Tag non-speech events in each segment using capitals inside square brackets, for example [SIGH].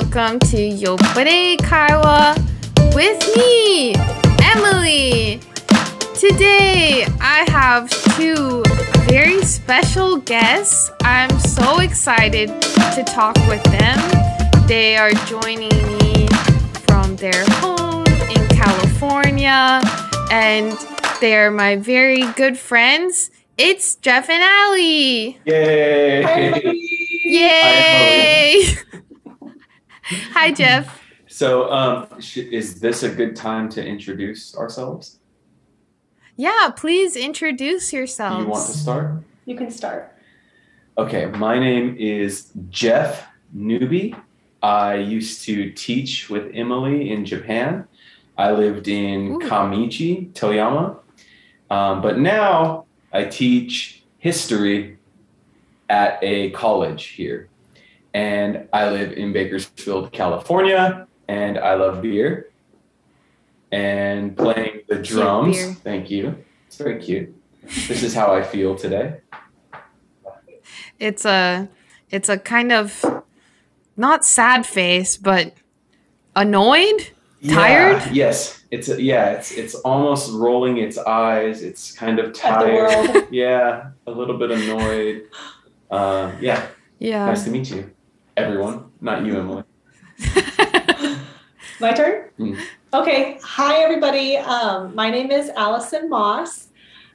welcome to Yopparei Kaiwa with me, Emmalee. Today I have two very special guests. I'm so excited to talk with them. They are joining me from their home in California and they're my very good friends. It's Jeff and Aly. Yay! Yay! [LAUGHS] [LAUGHS] Hi, Jeff. So, um, sh- is this a good time to introduce ourselves? Yeah, please introduce yourself. you want to start? You can start. Okay, my name is Jeff Newby. I used to teach with Emmalee in Japan. I lived in Ooh. Kamiichi, Toyama. Um, but now I teach history at a college here. And I live in Bakersfield, California, and I love beer and playing the drums. beer. Thank you. It's very cute. This is how I feel today. It's a it's a kind of not sad face, but annoyed. Tired? Yeah, yes. It's a, yeah. It's it's almost rolling its eyes. It's kind of tired. [LAUGHS] yeah, a little bit annoyed. Uh, yeah. Yeah. Nice to meet you, everyone. Not you, Emmalee. [LAUGHS] My turn? Mm. Okay. Hi, everybody. Um, my name is Allison Moss.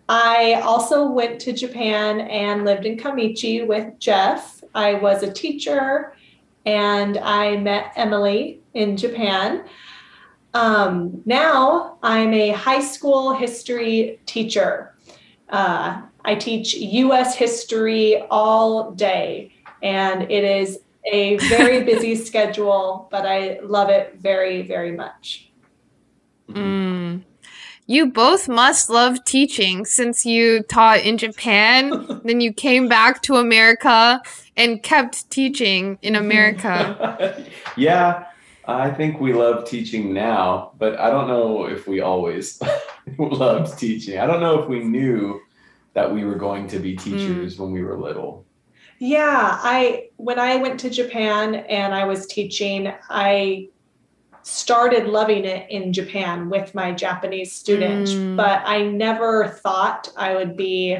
I also went to Japan and lived in Kamiichi with Jeff. I was a teacher and I met Emmalee in Japan. Um, now I'm a high school history teacher. Uh, I teach US history all day, and it is a very busy schedule, but I love it very, very much. Mm. You both must love teaching since you taught in Japan, [LAUGHS] then you came back to America and kept teaching in America. [LAUGHS] yeah, I think we love teaching now, but I don't know if we always [LAUGHS] loved teaching. I don't know if we knew that we were going to be teachers when we were little. Yeah, I when I went to Japan and I was teaching, I started loving it in Japan with my Japanese students, Mm. but I never thought I would be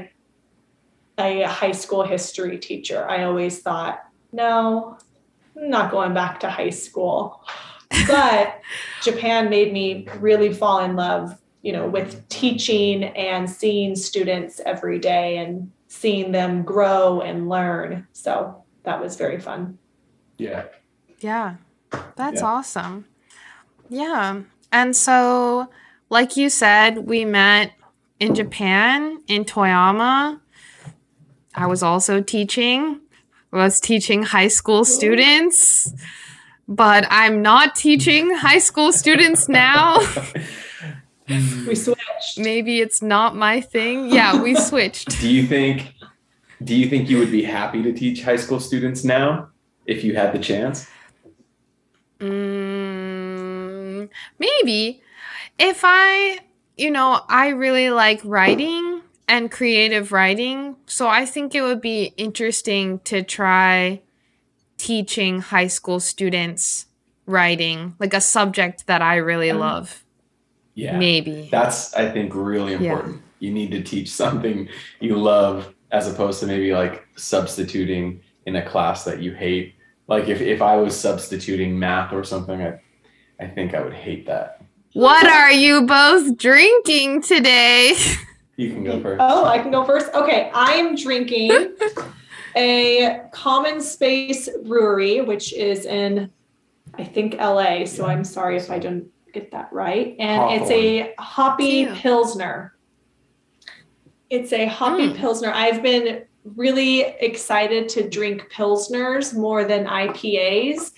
a high school history teacher. I always thought, no, I'm not going back to high school. But [LAUGHS] Japan made me really fall in love, you know, with teaching and seeing students every day and seeing them grow and learn. So that was very fun. Yeah. Yeah, that's Yeah. awesome. Yeah. And so, like you said, we met in Japan, in Toyama. I was also teaching. I was teaching high school students, but I'm not teaching high school students now. [LAUGHS] [LAUGHS] We switched. Maybe it's not my thing. Yeah, we [LAUGHS] switched. Do you think do you think you would be happy to teach high school students now if you had the chance? Mm, maybe if I, you know, I really like writing and creative writing, so I think it would be interesting to try teaching high school students writing, like a subject that I really Um, love. Yeah. Maybe. That's I think really Yeah. important. You need to teach something you love as opposed to maybe like substituting in a class that you hate. Like if, if I was substituting math or something, I I think I would hate that. What are you both drinking today? [LAUGHS] You can go first. Oh, I can go first. Okay, I'm drinking [LAUGHS] a Common Space Brewery, which is in, I think, LA. So I'm sorry if I didn't get that right. And it's a hoppy Cute. Pilsner. It's a hoppy Mm. Pilsner. I've been really excited to drink Pilsners more than IPAs.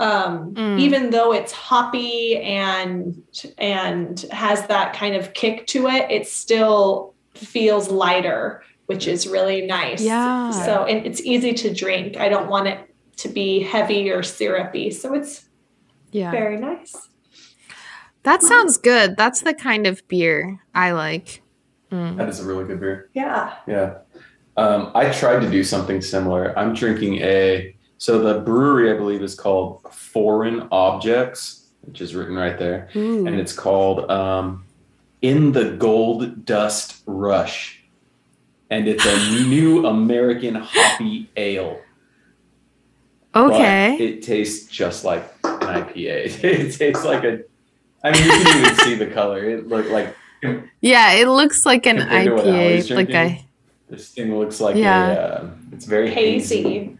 Um, Mm. even though it's hoppy and and has that kind of kick to it, it still feels lighter, which is really nice. Yeah. So and it's easy to drink. I don't want it to be heavy or syrupy. So it's Yeah. very nice. That sounds good. That's the kind of beer I like. Mm. That is a really good beer. Yeah. Yeah. Um, I tried to do something similar. I'm drinking a So the brewery, I believe, is called Foreign Objects, which is written right there, Ooh. and it's called um, In the Gold Dust Rush, and it's a [GASPS] new American hoppy ale. but Okay. it tastes just like an IPA. [LAUGHS] it tastes like a. I mean, you can even see the color. It looked like yeah, it looks like an Compared to IPA. Like a drinking? this thing looks like Yeah. a. Uh, it's very hazy. Hazy,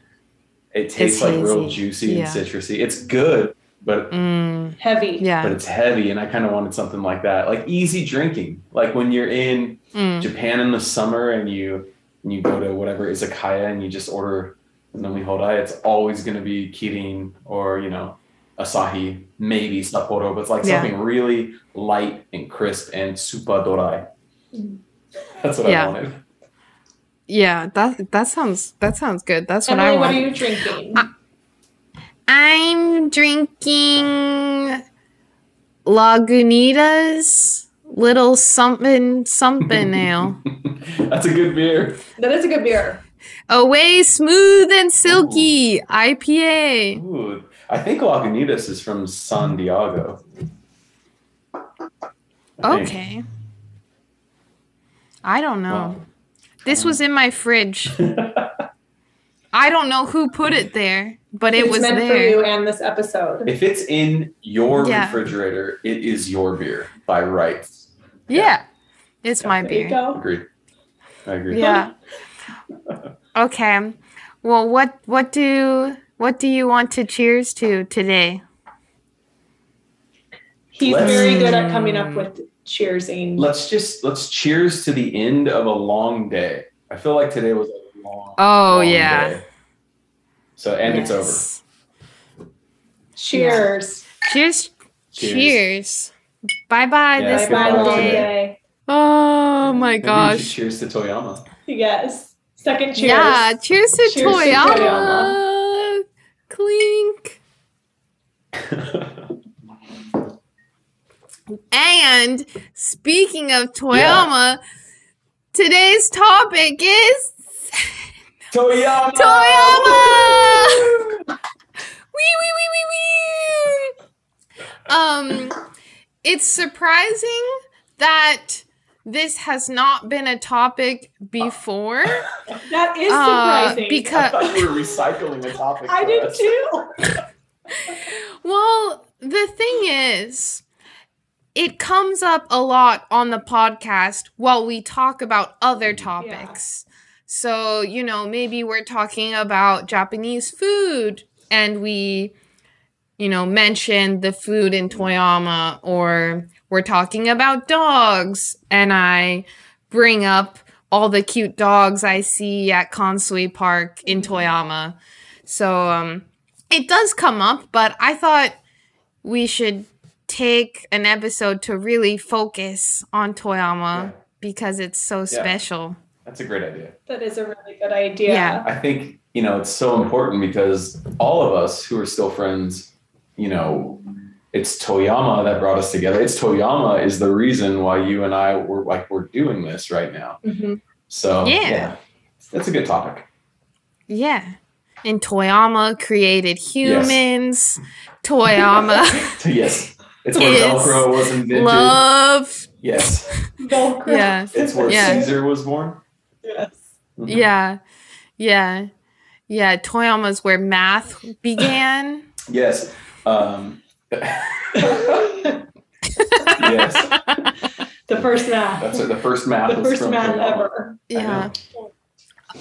It tastes like real juicy Yeah. and citrusy. It's good, but mm, heavy. yeah. but it's heavy, and I kind of wanted something like that, like easy drinking, like when you're in Mm. Japan in the summer and you and you go to whatever izakaya and you just order nomi hodai, it's always going to be kirin or you know asahi, maybe sapporo, but it's like Yeah. something really light and crisp and super dorai. Mm. That's what Yeah. I wanted. Yeah, that that sounds that sounds good. That's what Emmalee, I what are you drinking? I'm drinking Lagunitas little something something [LAUGHS] ale. That's a good beer. that is a good beer. Away smooth and silky IPA. Ooh, I think Lagunitas is from San mm-hmm. Diego. I think. Okay. I don't know. Wow. This was in my fridge. [LAUGHS] I don't know who put it there, but it it's was meant for you and this episode. if it's in your Yeah. refrigerator, it is your beer by rights. Yeah. It's my There you beer. go. Agreed. I agree. Yeah. [LAUGHS] Okay. Well, what what do what do you want to cheers to today? He's Let's- very good at coming up with cheersing. Let's just let's cheers to the end of a long day. I feel like today was a long. Oh, long yeah. day. So and it's over. Yes. Cheers. Cheers. Cheers. Cheers. Bye bye Yeah, this Bye bye, goodbye long Monday. day. Oh my Maybe gosh. cheers to Toyama. Yes. Second cheers. Yeah, cheers to Cheers to Toyama. Clink. And speaking of Toyama, today's topic is Toyama. Toyama! [LAUGHS] Wee wee wee wee wee. Um, it's surprising that this has not been a topic before. That is Uh, surprising. I because thought you were recycling a topic. I did us. too. [LAUGHS] Well, the thing is, it comes up a lot on the podcast while we talk about other topics. So, you know, maybe we're talking about Japanese food and we, you know, mention the food in Toyama, or we're talking about dogs and I bring up all the cute dogs I see at Kansui Park in Toyama. So, um, it does come up, but I thought we should take an episode to really focus on Toyama Yeah. because it's so special. That's a great idea. That is a really good idea. Yeah. I think, you know, it's so important because all of us who are still friends, you know, it's Toyama that brought us together. It's Toyama is the reason why you and I were like we're doing this right now. Mhm. So Yeah. that's a good topic. Yeah. And Toyama created humans. Toyama [LAUGHS] yes. It's where Is Velcro was invented. love. yes. Velcro. Yeah. It's where Yeah. Caesar was born. Yes. Mhm. Yeah. Yeah. Yeah. Toyama's where math began. Yes. Um, yes. [LAUGHS] the first math. That's it. The first math the first from math ever. Yeah.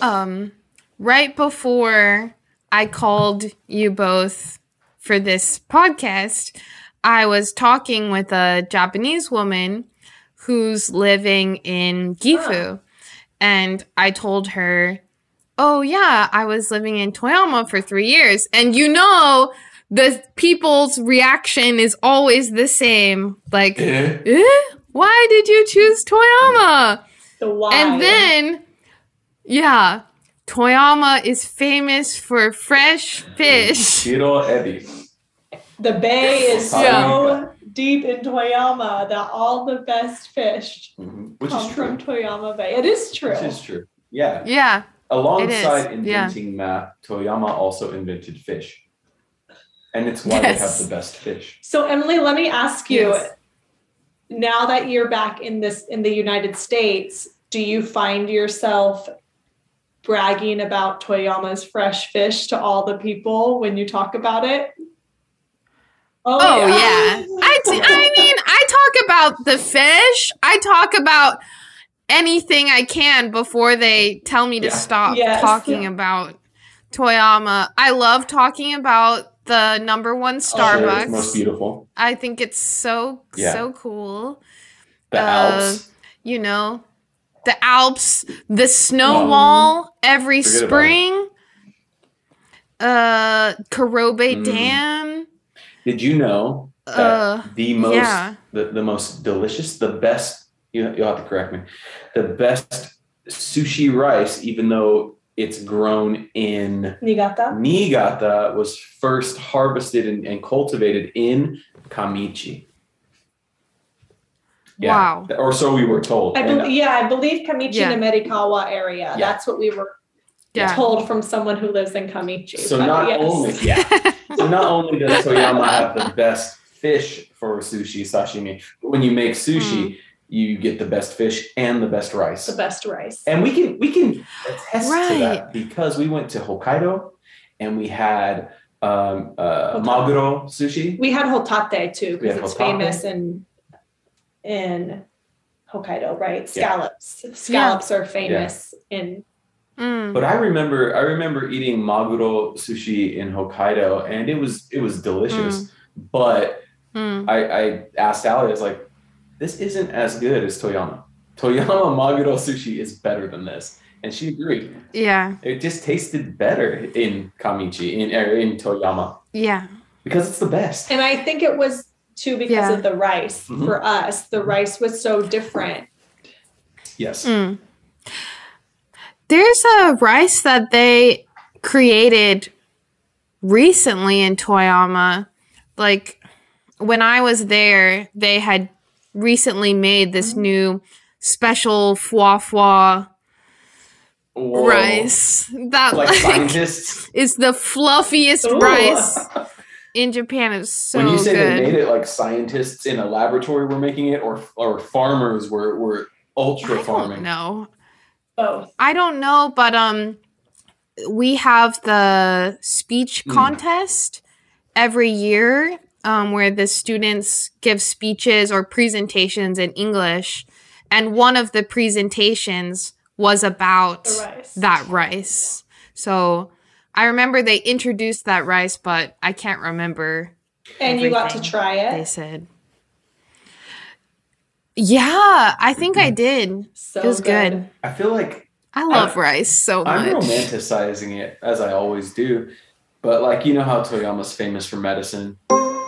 Um, right before I called you both for this podcast, I was talking with a Japanese woman who's living in Gifu. And I told her, Oh, yeah, I was living in Toyama for three years. And you know, the people's reaction is always the same. Like, Eh? eh? Why did you choose Toyama? The why. And then, yeah, Toyama is famous for fresh fish. Shiro Ebi. the bay is so Yeah. deep in Toyama that all the best fish Mhm. Which come is true. from Toyama Bay. It is true. It is true. Yeah. Yeah, alongside It is, yeah. inventing math, Toyama also invented fish. And it's why Yes. they have the best fish. So Emmalee, let me ask you Yes. now that you're back in this in the United States, do you find yourself bragging about Toyama's fresh fish to all the people when you talk about it? Oh yeah. I, d- I mean, I talk about the fish. I talk about anything I can before they tell me to stop Yes. talking about Toyama. I love talking about the number one Starbucks. it's most beautiful. I think it's so Yeah. so cool. The Uh, Alps. You know, the Alps, the snow Um, wall every forget about it. spring. Uh, Kurobe Mm. Dam. Did you know that Uh, the most yeah. the, the most delicious, the best you you'll have to correct me, the best sushi rice, even though it's grown in Niigata? Niigata, was first harvested and, and cultivated in Kamiichi. Yeah. Wow. Or so we were told. I And yeah, I believe Kamiichi Yeah. Namerikawa area. Yeah. That's what we were Yeah. told from someone who lives in Kamiichi. so not yes. only yeah. [LAUGHS] So not only does Toyama have the best fish for sushi, sashimi, but when you make sushi, hmm. You get the best fish and the best rice. the best rice. And we can we can attest to that because we went to Hokkaido and we had um, uh, maguro sushi. We had hotate too We because had it's hotate. famous in in Hokkaido, right? Yeah. Scallops. Scallops are famous in Mm. But I remember I remember eating maguro sushi in Hokkaido and it was it was delicious. But Mm. I, I asked Aly, I was like, this isn't as good as Toyama. Toyama [LAUGHS] maguro sushi is better than this. And she agreed. Yeah. It just tasted better in Kamiichi, in er, in Toyama, Yeah. because it's the best. and I think it was too because Yeah. of the rice Mhm. for us. The rice was so different. Yes. Mm. There's a rice that they created recently in Toyama. Like when I was there, they had recently made this new special foie foie Whoa. rice that Like like, scientists. is the fluffiest Ooh. rice [LAUGHS] in Japan. It's so when you say good. they made it, like scientists in a laboratory were making it, or or farmers were were ultra I farming. don't know. Both. I don't know, but um, we have the speech Mm. contest every year, um, where the students give speeches or presentations in English, and one of the presentations was about rice. that rice. So I remember they introduced that rice, but I can't remember and you got to try it. they said. Yeah, I think I did. So it was good. I feel like I love rice so much. I'm romanticizing it as I always do, but like you know how Toyama's famous for medicine,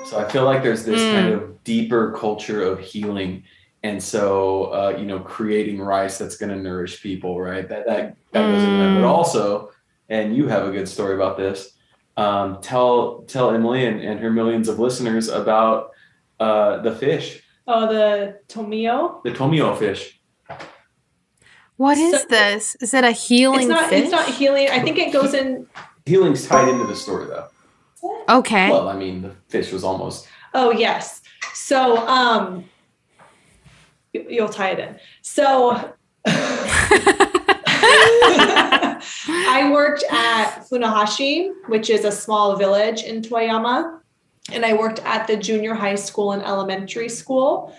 so I feel like there's this Mm. kind of deeper culture of healing, and so uh, you know creating rice that's going to nourish people, right? That that that goes in there, but Mm. also, and you have a good story about this. Um, tell tell Emily and, and her millions of listeners about uh, the fish, Oh, the tomiyo. the tomiyo fish. What is So- this? Is it a healing It's not. fish? It's not healing. I think it goes in. Healing's tied into the story though. Okay. Well, I mean, the fish was almost Oh yes. So um, you- you'll tie it in. So. [LAUGHS] [LAUGHS] I worked at Funahashi, which is a small village in Toyama, and I worked at the junior high school and elementary school.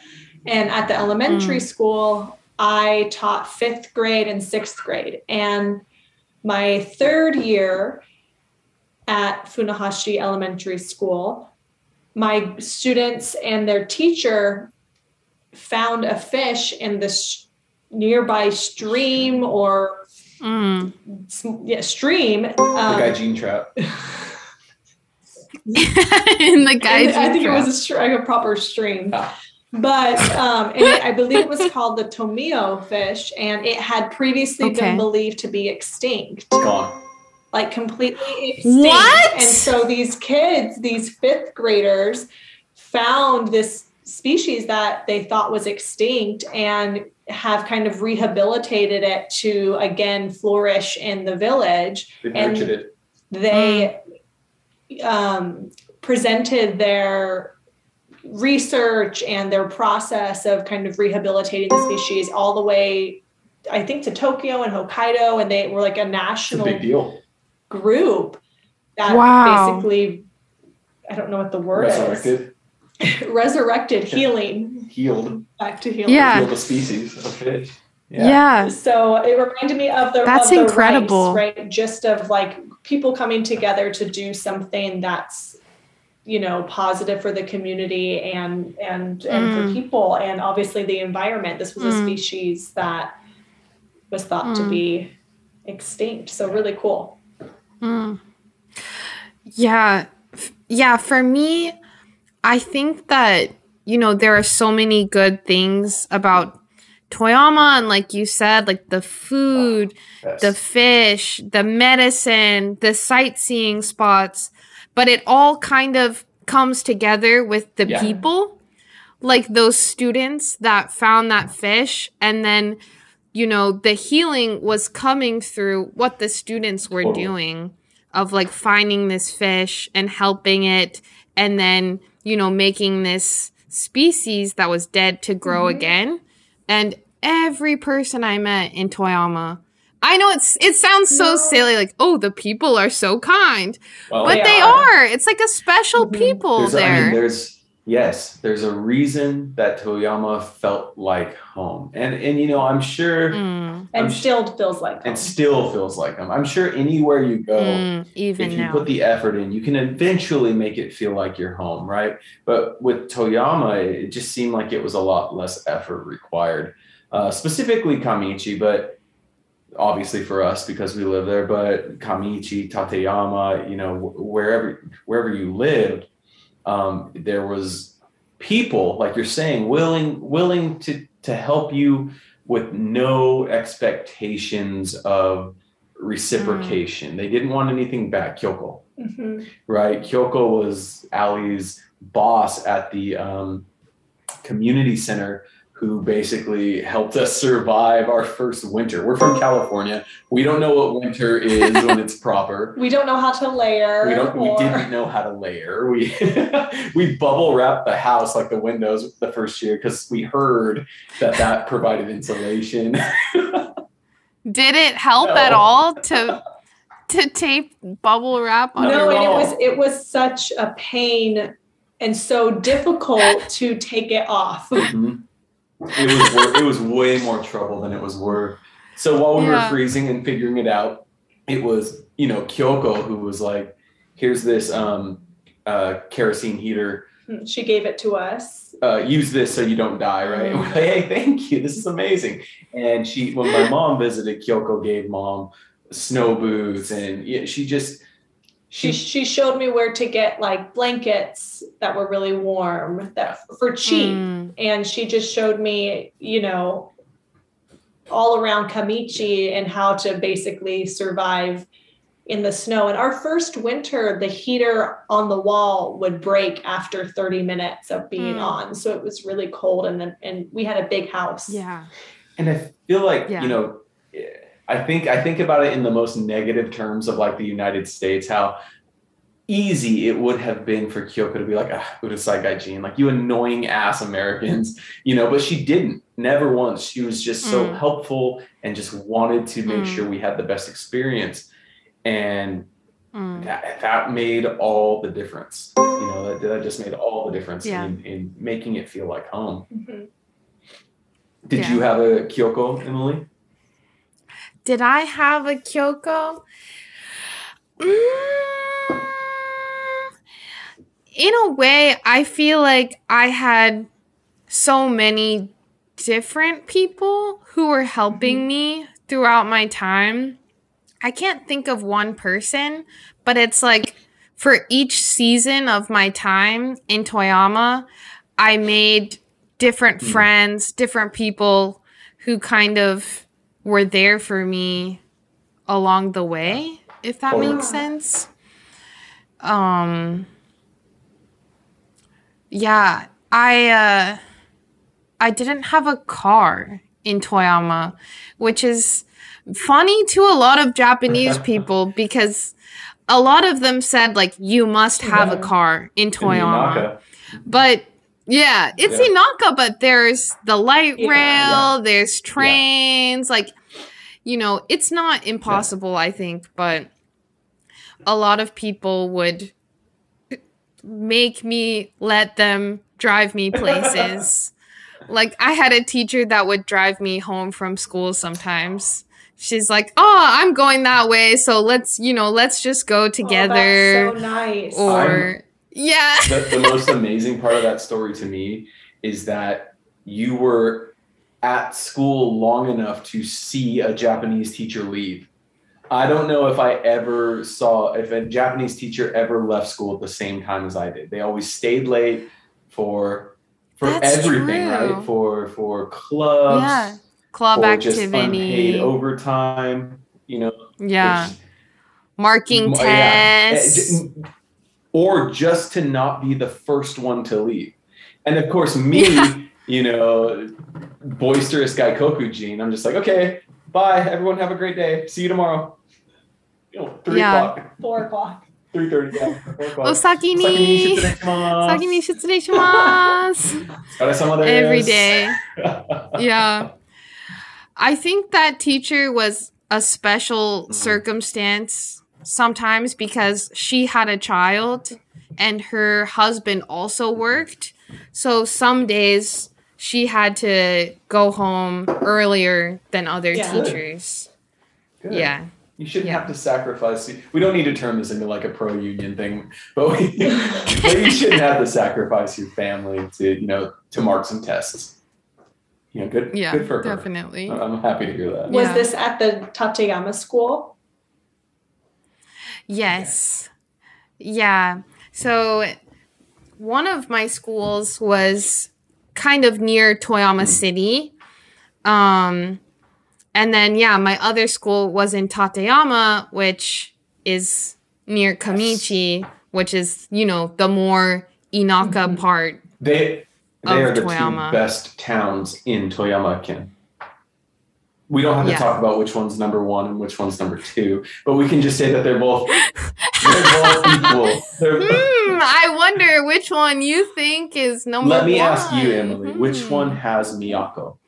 And at the elementary school, I taught fifth grade and sixth grade. And my third year at Funahashi Elementary School, my students and their teacher found a fish in this nearby stream or Mm. s- yeah, stream. the guy Um, Gene Trap. [LAUGHS] In the guy. I think it was a, str- like a proper stream. Ah. But um, and it, I believe it was called the Tomiyo fish, and it had previously Okay. been believed to be extinct, It's gone. Like completely extinct. What? And so these kids, these fifth graders, found this species that they thought was extinct and have kind of rehabilitated it to again flourish in the village. They And- nurtured it. They um, presented their research and their process of kind of rehabilitating the species all the way, I think, to Tokyo and Hokkaido, and they were like a It's a national big deal. Group that Wow. basically I don't know what the word Resurrected, is resurrected [LAUGHS] healing healed, back to healing. Yeah. healed a species of fish. Yeah. So it reminded me of the That's of the incredible. rice, right? Just of like people coming together to do something that's you know positive for the community and and and Mm. for people and obviously the environment. This was a Mm. species that was thought to Mm. be extinct. So really cool. Mm. Yeah. Yeah, for me, I think that, you know, there are so many good things about Toyama and like you said, like the food, Yes. the fish, the medicine, the sightseeing spots, but it all kind of comes together with the Yeah. people. Like those students that found that fish and then you know the healing was coming through what the students were Totally. doing of like finding this fish and helping it and then you know making this species that was dead to grow Mhm. again and every person i met in toyama i know it's it sounds so No. silly like oh the people are so kind Well, but They they are. are it's like a special Mhm. people there's, there I mean, there's yes, there's a reason that Toyama felt like home, and and you know I'm sure, Mm, And I'm still feels like and still feels like home. I'm sure anywhere you go, mm, even if you now put the effort in, you can eventually make it feel like you're home, right? But with Toyama, it just seemed like it was a lot less effort required, uh, specifically Kamiichi, but obviously for us because we live there. But Kamiichi, Tateyama, you know, wherever wherever you lived, um, there was people like you're saying willing willing to to help you with no expectations of reciprocation. They didn't want anything back. Kyoko, Mhm. right? Kyoko was Aly's boss at the um, community center who basically helped us survive our first winter. We're from California. We don't know what winter is when it's proper. [LAUGHS] We don't know how to layer. We don't. We didn't know how to layer. We [LAUGHS] we bubble wrapped the house like the windows the first year because we heard that that provided insulation. [LAUGHS] did it help No. at all to to tape bubble wrap on Not no, and it was it was such a pain and so difficult to take it off. Mhm. It was wor- it was way more trouble than it was worth. So while we Yeah. were freezing and figuring it out, it was you know Kyoko who was like, "Here's this um, uh, kerosene heater. She gave it to us. Uh, use this so you don't die, right?" And [LAUGHS] we're like, "Hey, thank you. This is amazing." And she, when my mom visited, Kyoko gave mom snow boots, and yeah, she just She she showed me where to get like blankets that were really warm that for cheap. Mm, and she just showed me, you know, all around Kamiichi and how to basically survive in the snow. And our first winter, the heater on the wall would break after 30 minutes of being Mm. on. So it was really cold and then and we had a big house. yeah And I feel like Yeah. you know, I think I think about it in the most negative terms of like the United States, how easy it would have been for Kyoko to be like, ah, Urusai Gaijin, like you annoying ass Americans, you know, but she didn't, never once. She was just so Mm. helpful and just wanted to make Mm. sure we had the best experience. And Mm. that, that made all the difference. You know, that, that just made all the difference Yeah. in, in making it feel like home. Mhm. Did Yeah. you have a Kyoko, Emmalee? Did I have a Kyoko? Mm, in a way, I feel like I had so many different people who were helping me throughout my time. I can't think of one person, but it's like for each season of my time in Toyama, I made different Hmm. friends, different people who kind of were there for me along the way, if that makes sense. Um yeah, I uh I didn't have a car in Toyama, which is funny to a lot of Japanese [LAUGHS] people because a lot of them said like you must have a car in Toyama. Inaka. But yeah, it's Yeah. Inaka, but there's the light Yeah. rail, there's trains, like you know, it's not impossible, I think, but a lot of people would make me let them drive me places. [LAUGHS] like I had a teacher that would drive me home from school sometimes. She's like, "Oh, I'm going that way, so let's, you know, let's just go together." Oh, that's so nice. or yeah. the, the most amazing part of that story to me is that you were at school long enough to see a Japanese teacher leave. I don't know if I ever saw if a Japanese teacher ever left school at the same time as I did. They always stayed late for for That's everything, true. right? For for clubs, Yeah. Club for just unpaid activity. overtime, you know, Yeah. Marking yeah. Eh, tests or just to not be the first one to leave. And of course, me, [LAUGHS] you know, boisterous gaikokujin, I'm just like, okay, bye, everyone, have a great day, see you tomorrow. You know, three yeah. o'clock, four o'clock. 3.30 yeah, Four [LAUGHS] o'clock. saki ni saki ni shitsurei Every day. [LAUGHS] yeah. I think that teacher was a special mm. circumstance sometimes because she had a child and her husband also worked. So some days she had to go home earlier than other Yeah. teachers. Good. Yeah. You shouldn't Yeah. have to sacrifice. We don't need to turn this into like a pro union thing, but, we, [LAUGHS] but you shouldn't have to sacrifice your family to you know to mark some tests. You know, good. Yeah, good for her. definitely. I'm happy to hear that. Was Yeah. this at the Tateyama school? Yes. Yeah. So one of my schools was kind of near Toyama City. Um and then yeah, my other school was in Tateyama, which is near Kamiichi, which is, you know, the more Inaka Mhm. part. They they Of are the Toyama. two best towns in Toyama Ken. We don't have to Yeah. talk about which one's number one and which one's number two, but we can just say that they're both [LAUGHS] they're both equal. They're, Hmm, I wonder which one you think is number one. Let me one. ask you, Emmalee, which Hmm. one has Miyako?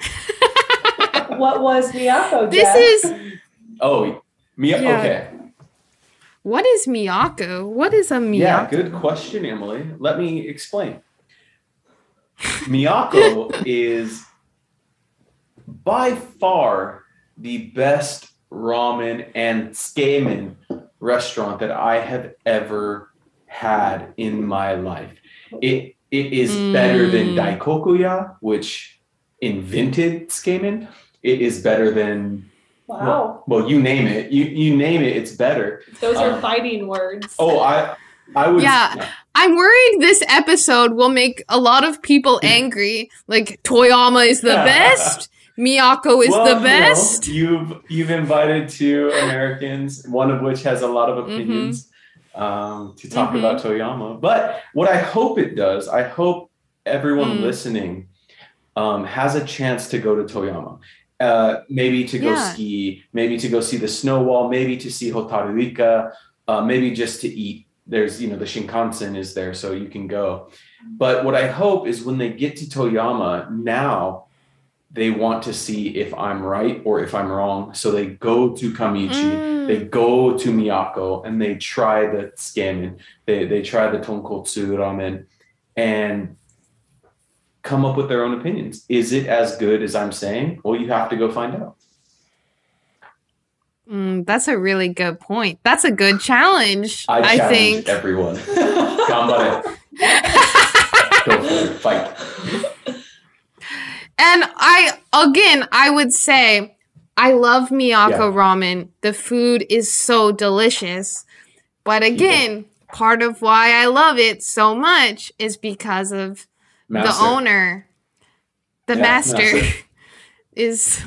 [LAUGHS] What was Miyako? This is Oh, Miyako. Yeah. Okay. what is Miyako? What is a Miyako? Yeah, good question, Emmalee. Let me explain. Miyako [LAUGHS] is by far the best ramen and tsukemen restaurant that I have ever had in my life. It it is better than Mm. Daikokuya, which invented tsukemen. It is better than wow. well, you name it. You you name it, it's better. Those are um, fighting words. Oh, I I would Yeah. I'm worried this episode will make a lot of people angry. Like Toyama is the best, Miyako is Well, the you know, best. you've you've invited two Americans, one of which has a lot of Mm-hmm. opinions um, to talk Mhm. about Toyama. But what I hope it does, I hope everyone Mm. listening um, has a chance to go to Toyama. Uh, maybe to go Yeah. ski, maybe to go see the snow wall, maybe to see Hotaruika, uh, maybe just to eat. There's, you know, the Shinkansen is there, so you can go. But what I hope is when they get to Toyama now, they want to see if I'm right or if I'm wrong. So they go to Kamiichi, Mm. they go to Miyako, and they try the tsukemen, they, they try the tonkotsu ramen, and come up with their own opinions. Is it as good as I'm saying? Well, you have to go find out. Mm, that's a really good point. That's a good challenge. I, I, challenge think. everyone. [LAUGHS] Gambare. [LAUGHS] go for it. Fight. And I again, I would say I love Miyako Yeah. ramen. The food is so delicious. But again, part of why I love it so much is because of Master. the owner. The Yeah, master, master. [LAUGHS] is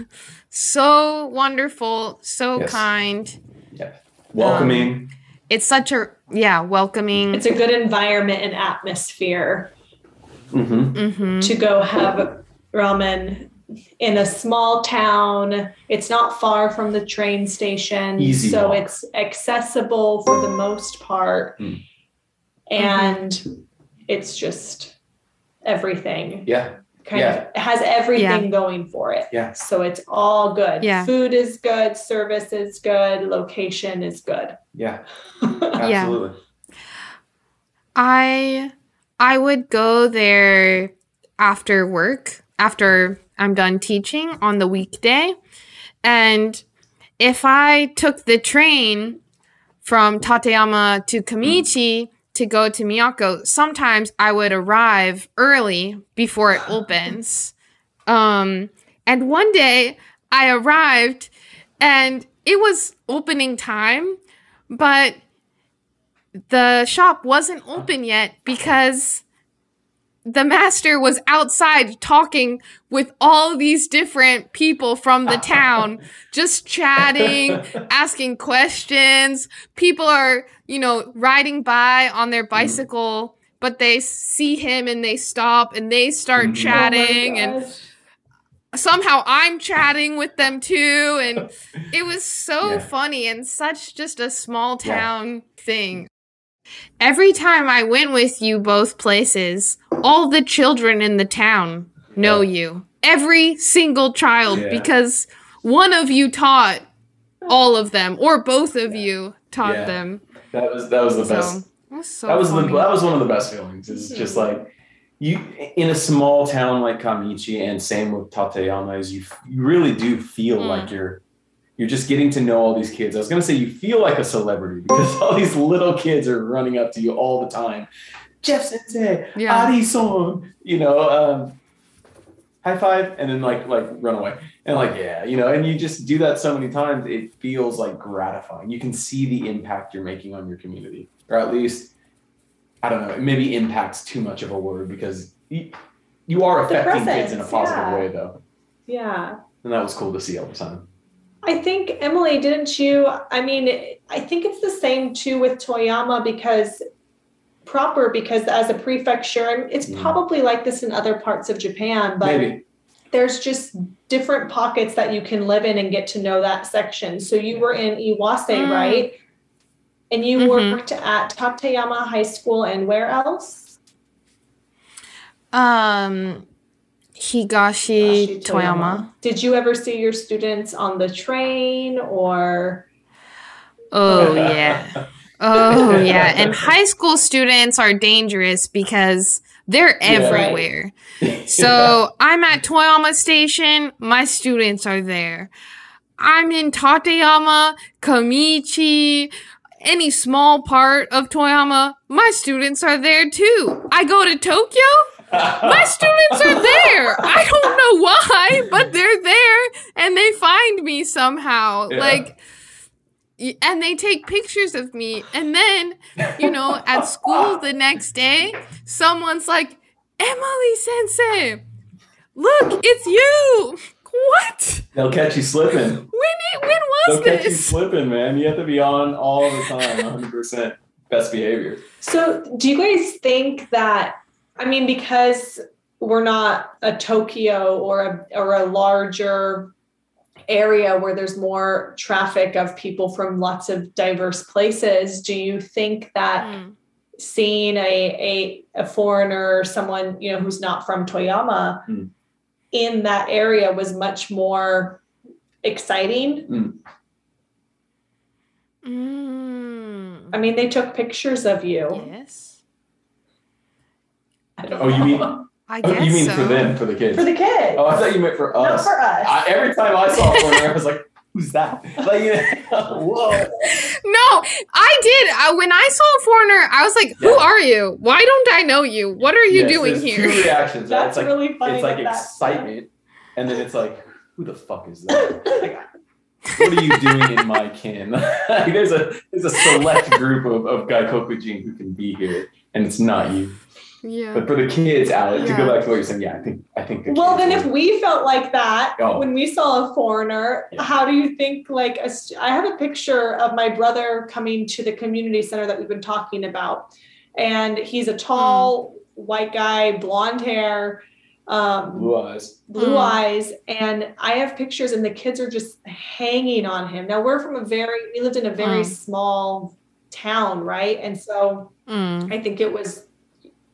so wonderful, so Yes. kind. Yeah. Welcoming. it's such a yeah welcoming. It's a good environment and atmosphere Mm-hmm. hmm to go have ramen in a small town. It's not far from the train station, Easy so walk. it's accessible for the most part, Mm. and it's just everything. Yeah. Kind Yeah. of has everything going for it. Yeah. So it's all good. Yeah. Food is good, service is good, location is good. Yeah. [LAUGHS] Yeah. Absolutely. I I would go there after work, after I'm done teaching on the weekday. And if I took the train from Tateyama to Kamiichi to go to Miyako, sometimes I would arrive early before it [SIGHS] opens. Um, and one day I arrived and it was opening time, but the shop wasn't open yet because the master was outside talking with all these different people from the town, [LAUGHS] just chatting, asking questions. People are, you know, riding by on their bicycle, but they see him and they stop and they start Mhm. chatting Oh and somehow I'm chatting with them too and it was so Yeah. funny and such just a small Yeah. town thing. Every time I went with you both places, all the children in the town know you. Every single child Yeah. because one of you taught all of them or both of you taught Yeah. them. That was that was the So, best. it was so that was the that was one of the best feelings. It's just like you in a small town like Kamiichi, and same with Tateyama, is you you really do feel Mm. like you're you're just getting to know all these kids. I was gonna say you feel like a celebrity because all these little kids are running up to you all the time. Jeff Sensei, Yeah. Adi Song, you know, um, high five, and then like like run away. And like, yeah, you know, and you just do that so many times, it feels like gratifying. You can see the impact you're making on your community, or at least, I don't know, maybe impact's too much of a word because you, you are The affecting kids in a positive yeah. way, though. Yeah. And that was cool to see all the time. I think Emmalee, didn't you? I mean, I think it's the same too with Toyama because proper because as a prefecture, and it's Mm. probably like this in other parts of Japan, but Maybe. there's just different pockets that you can live in and get to know that section. So you were in Iwase, Mm. right? And you Mhm. worked at Tateyama High School and where else? Um Higashi Higashi Toyama. Did you ever see your students on the train or Oh [LAUGHS] yeah. Oh yeah. And high school students are dangerous because they're Yeah. everywhere. [LAUGHS] So I'm at Toyama Station, my students are there. I'm in Tateyama, Kamiichi, any small part of Toyama, my students are there too. I go to Tokyo, my students are there. I don't know why, but they're there and they find me somehow. Yeah. Like and they take pictures of me and then, you know, at school the next day, someone's like, "Emmalee sensei, look, it's you." What? They'll catch you slipping. When it, when They'll was catch you slipping, man. You have to be on all the time, 100% best behavior. So, do you guys think that? I mean, because we're not a Tokyo or a or a larger area where there's more traffic of people from lots of diverse places, do you think that Mm. seeing a a, a foreigner someone you know who's not from Toyama Hmm. in that area was much more exciting? Mm. I mean, they took pictures of you. Yes. I don't Oh, you mean- I Oh, guess you mean so. for them, for the kids? for the kids? oh, I thought you meant for not us. for us. I, every time I saw a foreigner, I was like, who's that? Like, you know, [LAUGHS] whoa. No, I did. I, when I saw a foreigner, I was like, "Who Yeah. are you? Why don't I know you? What are you Yes, doing here?" Two reactions. right? That's it's like, really funny. it's like that excitement, and then it's like, who the fuck is that? Like, what are you doing in my kin? [LAUGHS] Like, there's a there's a select group of, of Gaikokujin who can be here, and it's not you. Yeah. But for the kids, Alex, to go back to what you're saying, yeah, I think I think. The Well, kids then if we felt like that Oh. when we saw a foreigner, Yeah. how do you think like a st- I have a picture of my brother coming to the community center that we've been talking about. And he's a tall white guy, blonde hair, um, blue eyes. blue Mm. eyes and i have pictures and the kids are just hanging on him now we're from a very we lived in a very Mm. small town right and so Mm. i think it was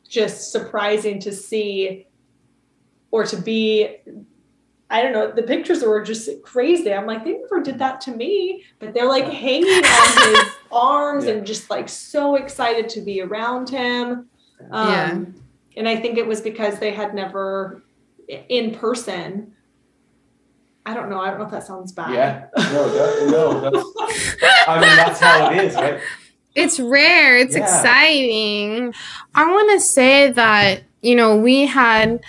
just surprising to see or to be i don't know the pictures were just crazy i'm like they never did that to me but they're like hanging on his [LAUGHS] arms Yeah. and just like so excited to be around him um, Yeah. and i think it was because they had never in person i don't know i don't know if that sounds bad Yeah. No, that, no, that's. I mean, that's how it is, right? It's rare. It's Yeah. exciting. I want to say that, you know, we had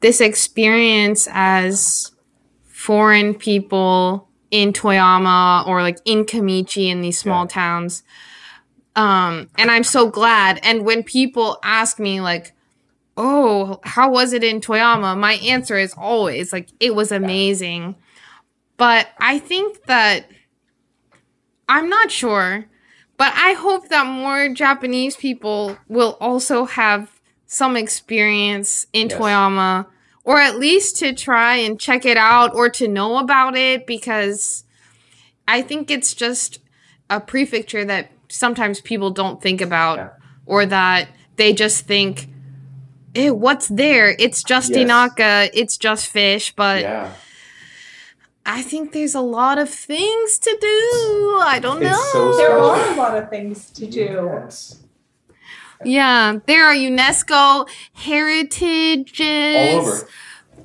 this experience as foreign people in Toyama or like in Kamiichi in these small Yeah. towns. Um, and I'm so glad. And when people ask me, like, oh, how was it in Toyama? My answer is always like, it was amazing. But I think that I'm not sure. But I hope that more Japanese people will also have some experience in Yes. Toyama, or at least to try and check it out or to know about it, because I think it's just a prefecture that sometimes people don't think about, Yeah. or that they just think, "Eh, what's there? It's just Yes. inaka, it's just fish." But yeah. I think there's a lot of things to do. I don't It's know. so there are a lot of things to do Yes. Yeah, there are UNESCO heritages All over.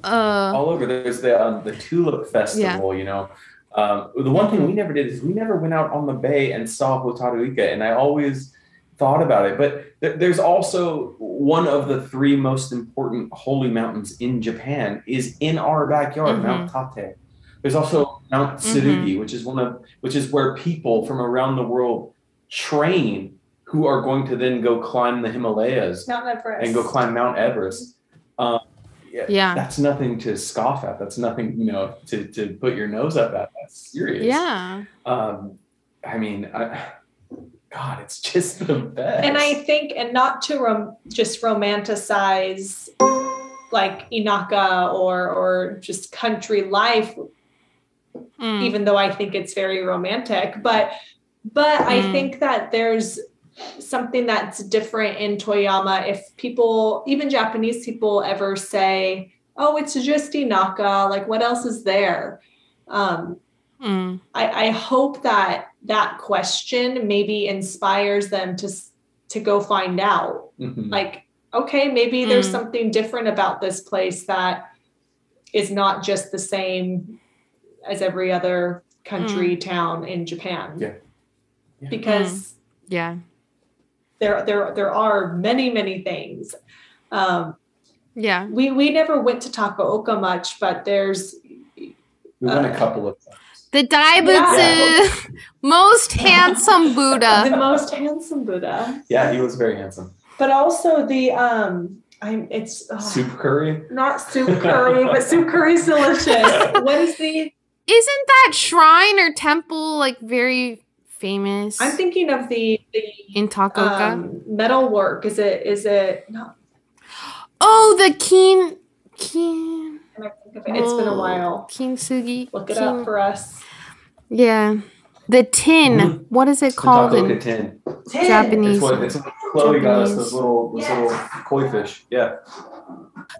Uh, all over. There's the um, the tulip festival. Yeah. You know, um, the one thing we never did is we never went out on the bay and saw Hotaruika, and I always thought about it. But th- there's also one of the three most important holy mountains in Japan is in our backyard, Mhm. Mount Tate. There's also Mount Tsurugi, which is one of which is where people from around the world train who are going to then go climb the Himalayas Mount Everest. and go climb Mount Everest. Um, yeah. that's nothing to scoff at. That's nothing, you know, to, to put your nose up at. That's serious. Yeah. Um, I mean, I, God, it's just the best. And I think, and not to rom- just romanticize like Inaka or or just country life, Mm. even though I think it's very romantic, but but I Mm. think that there's something that's different in Toyama. If people, even Japanese people, ever say, "Oh, it's just Inaka," like what else is there? Um, Mm. I, I hope that that question maybe inspires them to to go find out. Mhm. Like, okay, maybe there's Mm. something different about this place that is not just the same as every other country town in Japan. Yeah. Yeah. Because Yeah. there there there are many many things. Um, Yeah. we we never went to Takaoka much, but there's we went a uh, couple of times. The Daibutsu, [LAUGHS] most handsome Buddha. [LAUGHS] the most handsome Buddha. Yeah, he was very handsome. but also the um I'm it's oh, Soup curry. not soup curry, but soup curry's delicious. [LAUGHS] What is the Isn't that shrine or temple like very famous I'm thinking of the the in Takaoka? um, metal work. Is it is it not oh, the Kin Kin can I it? It's been a while. Kintsugi. Look it Kin- up for us. Yeah. The tin. Mhm. What is it called Takaoka in tin. Japanese? It's what it's what Chloe got us Japanese. those little those Yes. little koi fish. Yeah.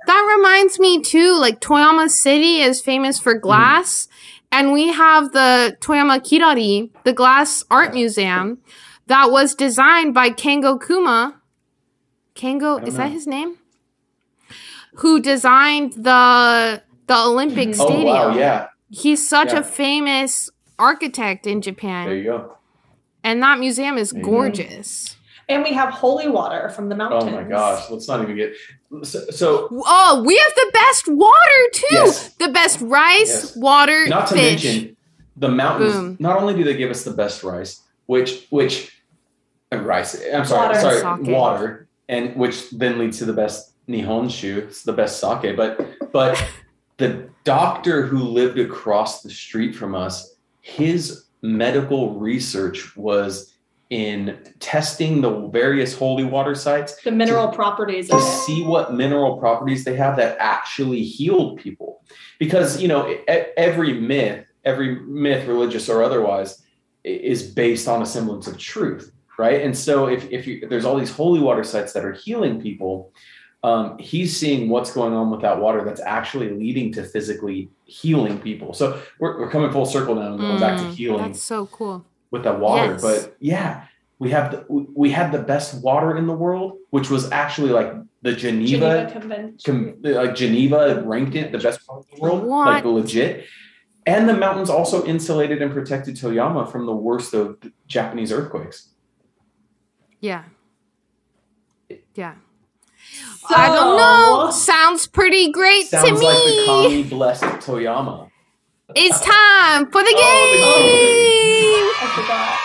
That reminds me too, like Toyama City is famous for glass, and we have the Toyama Kirari, the glass art museum, that was designed by Kengo Kuma. Kengo, is know. that his name? Who designed the the Olympic. Oh Stadium? wow, yeah. He's such Yeah. a famous architect in Japan. There you go. and that museum is There gorgeous. And we have holy water from the mountain. Oh my gosh, let's not even get so, so Oh, we have the best water too. Yes. The best rice, Yes. water, not to fish. mention the mountains Boom. not only do they give us the best rice which which uh, rice i'm sorry Water. sorry Sake. water and which then leads to the best nihonshu. It's the best sake. But but [LAUGHS] the doctor who lived across the street from us, his medical research was in testing the various holy water sites The mineral properties to see what mineral properties they have that actually healed people. Because you know every myth every myth religious or otherwise is based on a semblance of truth right? And so if, if you, there's all these holy water sites that are healing people um, he's seeing what's going on with that water that's actually leading to physically healing people. So we're, we're coming full circle now and going back to Mm, healing That's so cool. With that water. Yes. But yeah, we have the, we had the best water in the world, which was actually like the Geneva Geneva, Convention. com, like Geneva ranked it the best part of the world, like legit. And the mountains also insulated and protected Toyama from the worst of Japanese earthquakes. Yeah. Yeah. I don't know. Sounds pretty great Sounds to me. like the kami blessed Toyama. It's time for the Oh, I forgot.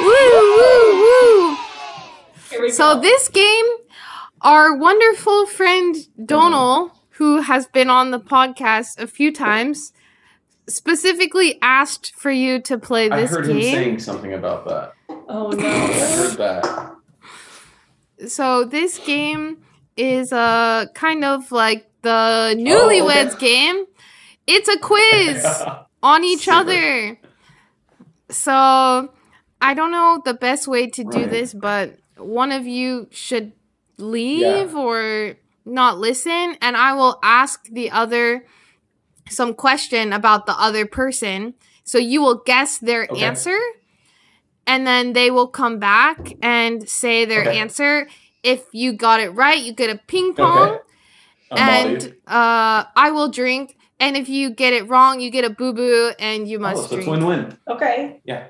Woo, woo, woo. So go. this game, our wonderful friend Donal, who has been on the podcast a few times, specifically asked for you to play this game. I this heard him saying something about that. Oh I no. heard that. So this game is uh kind of like the newlyweds Oh, okay. game. It's a quiz [LAUGHS] on each Super. other. So I don't know the best way to do Right. this, but one of you should leave or not listen, and I will ask the other some question about the other person. So you will guess their Okay. answer, and then they will come back and say their Okay. answer. If you got it right, you get a ping pong Okay. And uh, I will drink. And if you get it wrong, you get a boo boo, and you must. Oh, must so it's drink. win-win. Okay. Yeah.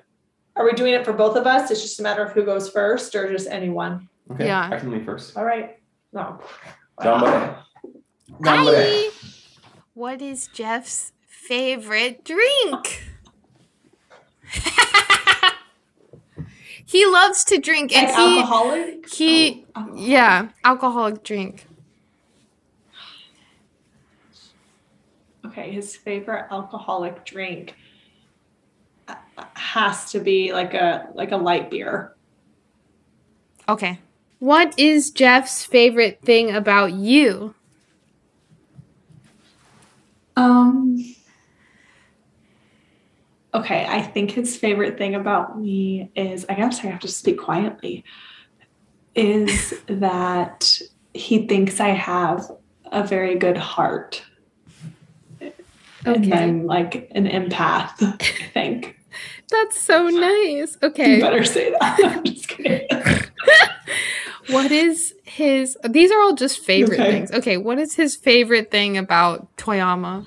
Are we doing it for both of us? It's just a matter of who goes first or just anyone. Okay, Yeah. I can leave first. All right. No. Gambare. Gambare. Hi. What is Jeff's favorite drink? [LAUGHS] he loves to drink, and Like he alcoholic? he Oh, yeah, alcoholic drink. Okay, his favorite alcoholic drink uh, has to be like a like a light beer. Okay. What is Jeff's favorite thing about you? Um Okay, I think his favorite thing about me is I guess I have to speak quietly is [LAUGHS] that he thinks I have a very good heart. And Okay. I'm like an empath, [LAUGHS] I think. That's so nice. Okay. You better say that. [LAUGHS] I'm just kidding. [LAUGHS] What is his These are all just favorite Okay. things. Okay, what is his favorite thing about Toyama?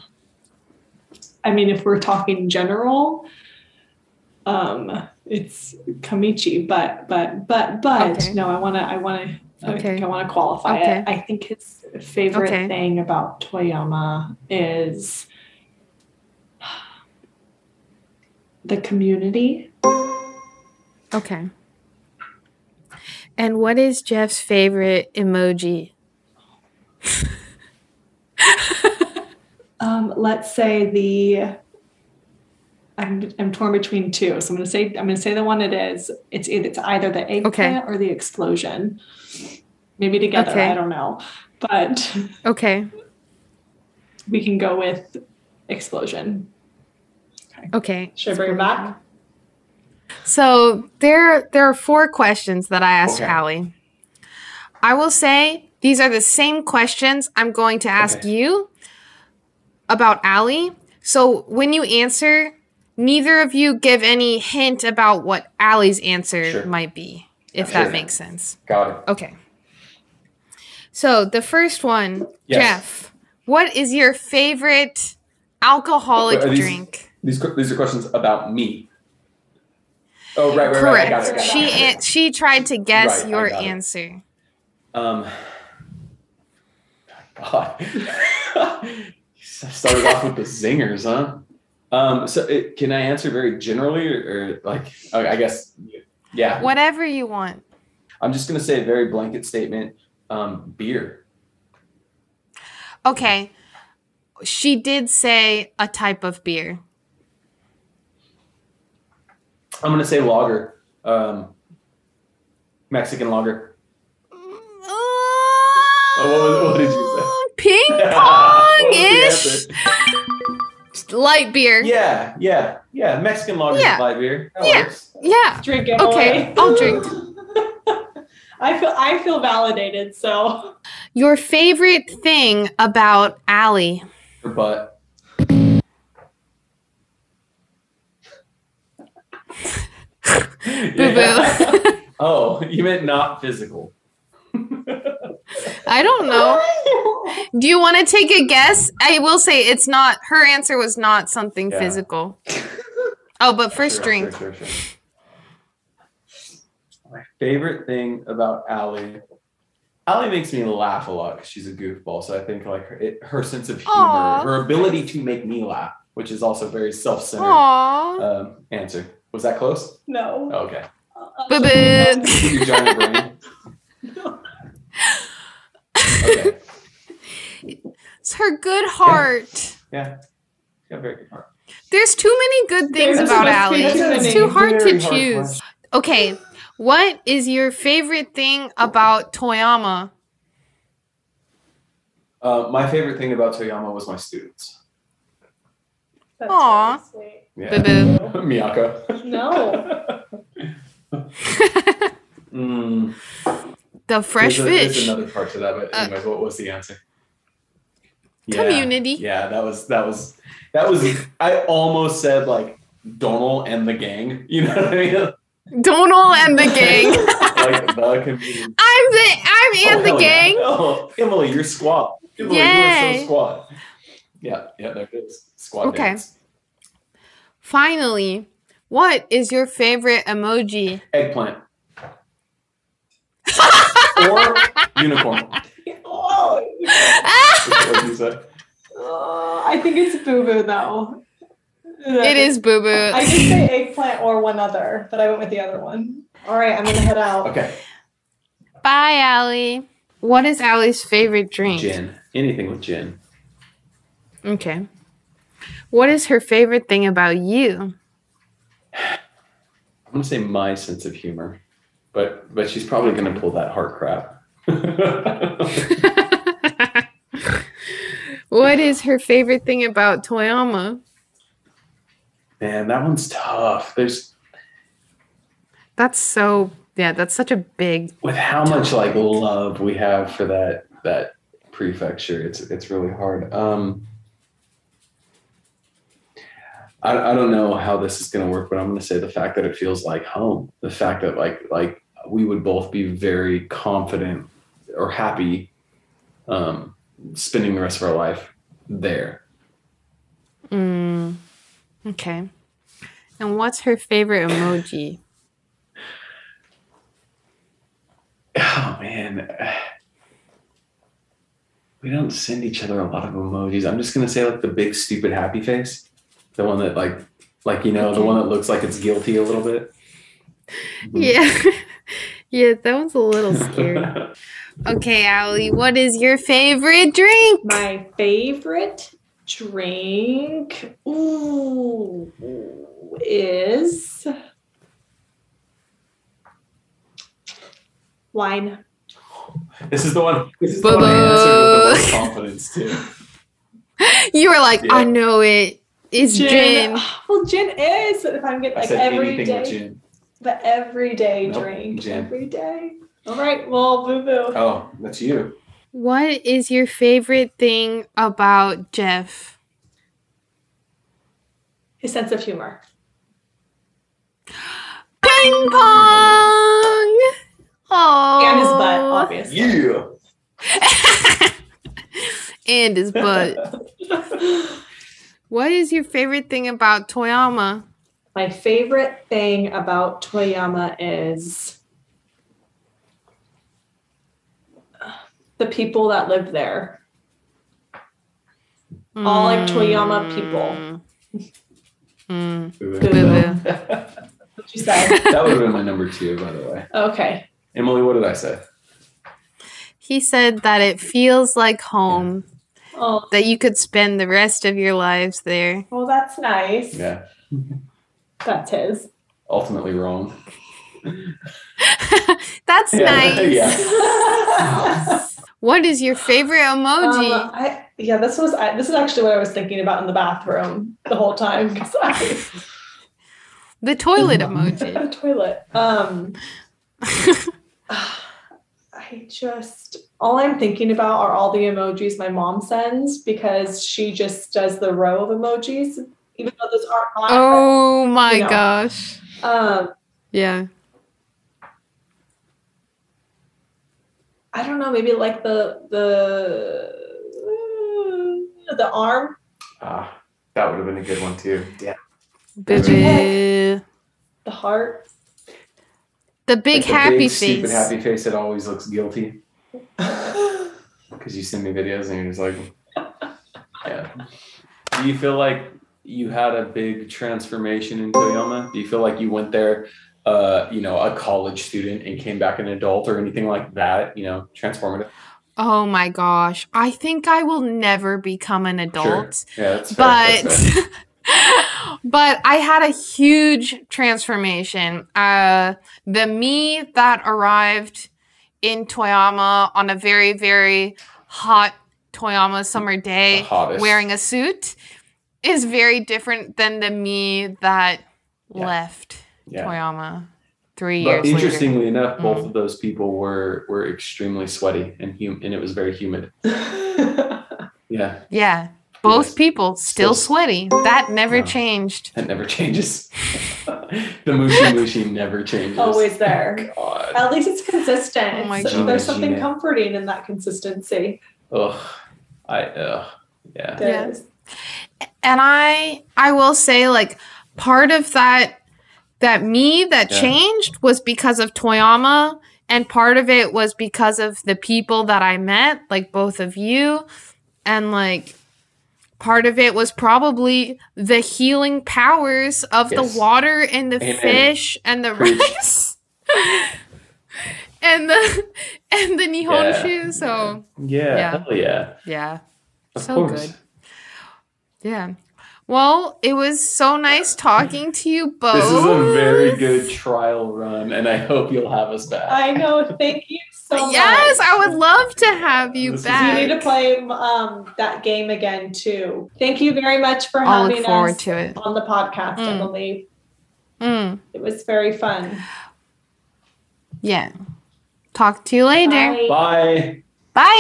I mean, if we're talking general, um, it's Kamiichi, but but but but Okay. no, I want to I want to I Okay. think I want to qualify Okay. it. I think his favorite thing about Toyama is the community. Okay. And what is Jeff's favorite emoji? [LAUGHS] Um, let's say the I'm I'm torn between two, so I'm gonna say I'm gonna say the one it is. It's either it's either the eggplant or the explosion. Maybe together, Okay. I don't know, but Okay. [LAUGHS] we can go with explosion. Okay. Should I bring it back? So there there are four questions that I asked Okay. Aly. I will say these are the same questions I'm going to ask Okay. you about Aly. So when you answer, neither of you give any hint about what Aly's answer Sure. might be, if Sure. that makes sense. Got it. Okay. So the first one, Yes. Jeff, what is your favorite alcoholic these- drink? These these are questions about me. Oh right, right, right. I got it, got She it. an- she tried to guess Right, your got it. answer. Um, God, [LAUGHS] started off with the zingers, huh? Um, so it, can I answer very generally, or, or like I I guess, yeah. Whatever you want. I'm just gonna say a very blanket statement. Um, beer. Okay. She did say a type of beer. I'm gonna say lager. Um, Mexican lager. Oh, what was- what did you say? Ping [LAUGHS] pong was the ish. Light beer. Yeah, yeah, yeah. Mexican lager Yeah. is light beer. That Yeah. works. Yeah. Drink it. Okay. I'll drink. [LAUGHS] I feel I feel validated. So Your favorite thing about Aly. Her butt. Boo boo. [LAUGHS] oh, you meant not physical. I don't know. [LAUGHS] Do you want to take a guess? I will say it's not. Her answer was not something Yeah. physical. Oh, but first Sure, drink. sure, sure. My favorite thing about Aly, Aly makes me laugh a lot because she's a goofball. So I think like her, it, her sense of humor, Aw. her ability to make me laugh, which is also very self-centered. Um, answer was that close? no. Oh, okay. Boo boo. Your giant brain. Okay. It's her good heart. Yeah. Got a very good heart. There's too many good things There's about must Aly. It's too hard to Very hard choose. question. Okay, what is your favorite thing about Toyama? Uh, my favorite thing about Toyama was my students. That's Aw. really sweet. Yeah. Boo [LAUGHS] Miyako. No. [LAUGHS] Mm. The fresh there's a- there's fish. another part to that, but Uh, anyways, what was the answer? Yeah. Community. Yeah, that was that was that was. I almost said like Donal and the gang. You know what I mean? Donal and the [LAUGHS] gang. like the community. I'm the I'm Oh, and the hell yeah. gang. Oh, Emmalee, you're squad. Emmalee, you are Yay. so squad. Yeah, yeah, there it is. Squad Okay. dance. Finally, what is your favorite emoji? Eggplant. [LAUGHS] or unicorn. Oh, What you said? oh, I think it's boo boo though. It is Boo boo. I Boo. did say eggplant or one other, but I went with the other one. All right, I'm gonna head out. Okay. Bye, Aly. What is Aly's favorite drink? Gin. Anything with gin. Okay. What is her favorite thing about you? I'm gonna say my sense of humor, but but she's probably gonna pull that heart crap. [LAUGHS] what is her favorite thing about Toyama? Man, that one's tough. There's That's so yeah, that's such a big with how much like love we have for that that prefecture. It's it's really hard. Um, I I don't know how this is gonna work, but I'm gonna say the fact that it feels like home. The fact that like like we would both be very confident or happy um, spending the rest of our life there. mm, Okay. And what's her favorite emoji? Oh man. We don't send each other a lot of emojis. I'm just gonna say like the big stupid happy face. The one that like like you know, the one that looks like it's guilty a little bit. [LAUGHS] Yeah. [LAUGHS] yeah, that one's a little scary. [LAUGHS] okay, Aly, what is your favorite drink? My favorite drink, ooh, is wine. this is the one this is the one I answered with the most confidence too. You were like, Yeah. I know it. It's gin. Well, gin is if I'm getting I like said every with gin. but everyday Nope, drink, gin. every day. All right, well, boo boo. Oh, that's you. What is your favorite thing about Jeff? His sense of humor. Ping pong! Oh. [LAUGHS] [LAUGHS] And his butt, obviously. Yeah. and his [LAUGHS] butt. What is your favorite thing about Toyama? My favorite thing about Toyama is the people that live there. All like Toyama people. Mm. Boo-boo. Boo-boo. What [LAUGHS] you said? that would have been my number two, by the way. Okay. Emmalee, what did I say? He said that it feels like home, Oh, that you could spend the rest of your lives there. well, that's nice. Yeah, [LAUGHS] That's his. ultimately wrong. [LAUGHS] That's nice. [LAUGHS] yeah. What is your favorite emoji? Um, I, yeah, this was I, this is actually what I was thinking about in the bathroom the whole time I the toilet emoji. the toilet. Um, [SIGHS] I just all I'm thinking about are all the emojis my mom sends because she just does the row of emojis, even though those aren't mine. oh my you know. gosh. Um, Yeah. I don't know, maybe like the the the arm. Ah, that would have been a good one too. Yeah. Baby. The heart. The big Like the happy big, face. Stupid happy face that always looks guilty [LAUGHS] because you send me videos and you're just like, yeah. Do you feel like you had a big transformation in Toyama? Do you feel like you went there, uh, you know, a college student and came back an adult or anything like that? You know, transformative. Oh my gosh. I think I will never become an adult. Sure. Yeah, that's fair. but That's fair. [LAUGHS] but I had a huge transformation. Uh, the me that arrived in Toyama on a very very hot Toyama summer day, wearing a suit, is very different than the me that Yeah. left yeah. Toyama three But years later. interestingly enough, both Mm. of those people were were extremely sweaty and hum- and it was very humid. [LAUGHS] Yeah, Yeah, both Yes. people still Still- sweaty. That never No. changed. that never changes. [LAUGHS] the mushy mushy never changes. Always there. [LAUGHS] God. At least it's consistent. Oh my It's- goodness. There's something comforting in that consistency. Ugh. I ugh. Yeah. There Yeah. and i i will say like part of that that me that Yeah. changed was because of toyama and part of it was because of the people that i met like both of you and like part of it was probably the healing powers of Yes. the water and the Amen. fish and the Preach. rice [LAUGHS] and the and the nihon nihonshu so Yeah. Yeah. Hell yeah. yeah Of So course. good. Yeah. Well, it was so nice talking to you both. This is a very good trial run, and I hope you'll have us back. I know. Thank you so much. Yes, I would love to have you This is- back. You need to play um, that game again too. Thank you very much for I'll having look forward us to it. on the podcast, Mm. Emmalee. Mm, It was very fun. yeah. Talk to you later. Bye. Bye.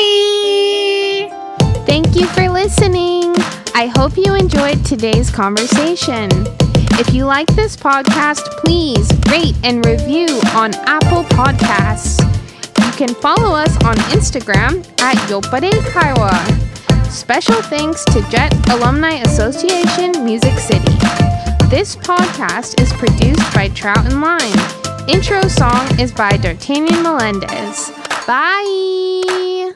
Bye. Thank you for listening. I hope you enjoyed today's conversation. If you like this podcast, please rate and review on Apple Podcasts. Can follow us on Instagram at Yopparei Kaiwa. Special thanks to Jet Alumni Association Music City. This podcast is produced by Trout and Line. Intro song is by D'Artagnan Melendez. Bye!